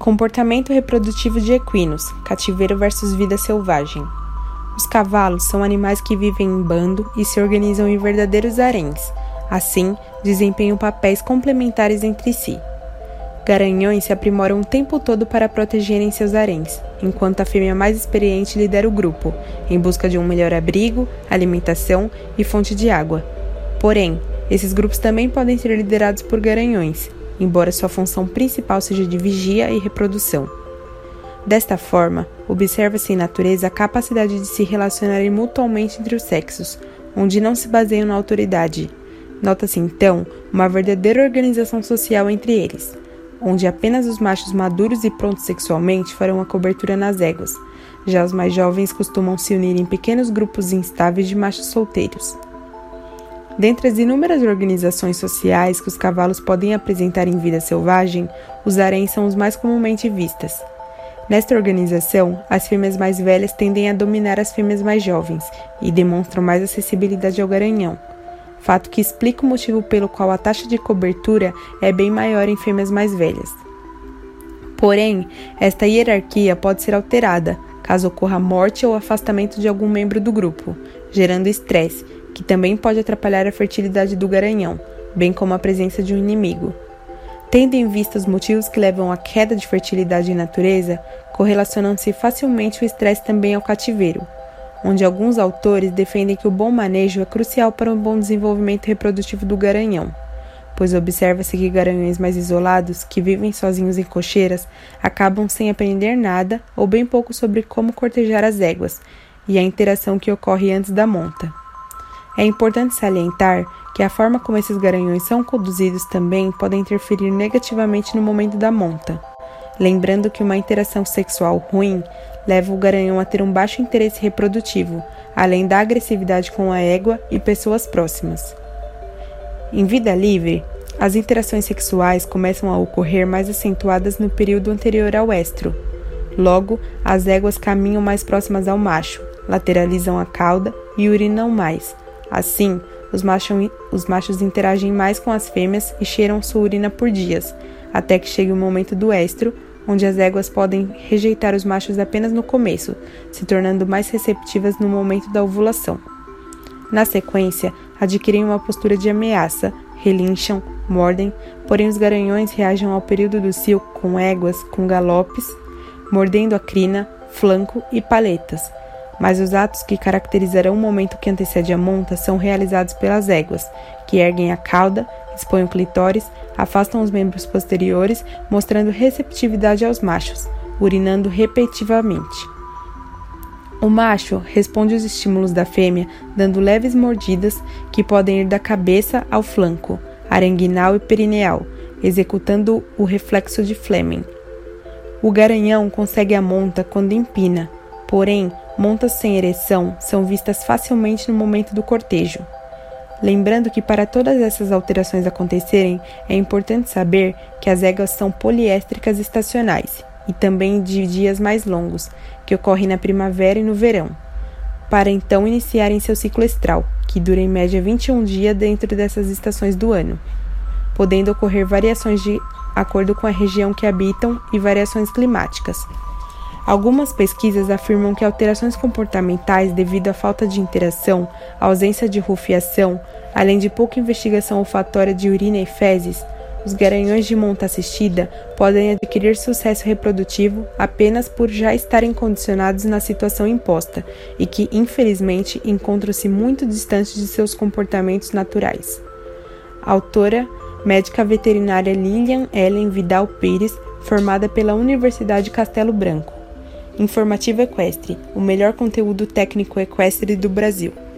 Comportamento reprodutivo de equinos, cativeiro versus vida selvagem. Os cavalos são animais que vivem em bando e se organizam em verdadeiros haréns. Assim, desempenham papéis complementares entre si. Garanhões se aprimoram o tempo todo para protegerem seus haréns, enquanto a fêmea mais experiente lidera o grupo, em busca de um melhor abrigo, alimentação e fonte de água. Porém, esses grupos também podem ser liderados por garanhões, embora sua função principal seja de vigia e reprodução. Desta forma, observa-se em natureza a capacidade de se relacionarem mutuamente entre os sexos, onde não se baseiam na autoridade. Nota-se então uma verdadeira organização social entre eles, onde apenas os machos maduros e prontos sexualmente farão a cobertura nas éguas. Já os mais jovens costumam se unir em pequenos grupos instáveis de machos solteiros. Dentre as inúmeras organizações sociais que os cavalos podem apresentar em vida selvagem, os haréns são os mais comumente vistas. Nesta organização, as fêmeas mais velhas tendem a dominar as fêmeas mais jovens e demonstram mais acessibilidade ao garanhão, fato que explica o motivo pelo qual a taxa de cobertura é bem maior em fêmeas mais velhas. Porém, esta hierarquia pode ser alterada caso ocorra morte ou afastamento de algum membro do grupo, gerando estresse que também pode atrapalhar a fertilidade do garanhão, bem como a presença de um inimigo. Tendo em vista os motivos que levam à queda de fertilidade em natureza, correlacionam-se facilmente o estresse também ao cativeiro, onde alguns autores defendem que o bom manejo é crucial para um bom desenvolvimento reprodutivo do garanhão, pois observa-se que garanhões mais isolados, que vivem sozinhos em cocheiras, acabam sem aprender nada ou bem pouco sobre como cortejar as éguas e a interação que ocorre antes da monta. É importante salientar que a forma como esses garanhões são conduzidos também pode interferir negativamente no momento da monta. Lembrando que uma interação sexual ruim leva o garanhão a ter um baixo interesse reprodutivo, além da agressividade com a égua e pessoas próximas. Em vida livre, as interações sexuais começam a ocorrer mais acentuadas no período anterior ao estro. Logo, as éguas caminham mais próximas ao macho, lateralizam a cauda e urinam mais, Assim, os machos, os machos interagem mais com as fêmeas e cheiram sua urina por dias, até que chegue o momento do estro, onde as éguas podem rejeitar os machos apenas no começo, se tornando mais receptivas no momento da ovulação. Na sequência, adquirem uma postura de ameaça, relincham, mordem, porém os garanhões reagem ao período do cio com éguas, com galopes, mordendo a crina, flanco e paletas, mas os atos que caracterizarão o momento que antecede a monta são realizados pelas éguas, que erguem a cauda, expõem o clitóris, afastam os membros posteriores, mostrando receptividade aos machos, urinando repetitivamente. O macho responde aos estímulos da fêmea dando leves mordidas que podem ir da cabeça ao flanco, arenguinal e perineal, executando o reflexo de Fleming. O garanhão consegue a monta quando empina, porém montas sem ereção são vistas facilmente no momento do cortejo. Lembrando que para todas essas alterações acontecerem, é importante saber que as éguas são poliéstricas estacionais e também de dias mais longos, que ocorrem na primavera e no verão, para então iniciarem seu ciclo estral, que dura em média 21 dias dentro dessas estações do ano, podendo ocorrer variações de acordo com a região que habitam e variações climáticas. Algumas pesquisas afirmam que alterações comportamentais devido à falta de interação, ausência de rufiação, além de pouca investigação olfatória de urina e fezes, os garanhões de monta assistida podem adquirir sucesso reprodutivo apenas por já estarem condicionados na situação imposta e que, infelizmente, encontram-se muito distantes de seus comportamentos naturais. Autora, médica veterinária Lilian Ellen Vidal Pires, formada pela Universidade Castelo Branco. Informativo Equestre, o melhor conteúdo técnico equestre do Brasil.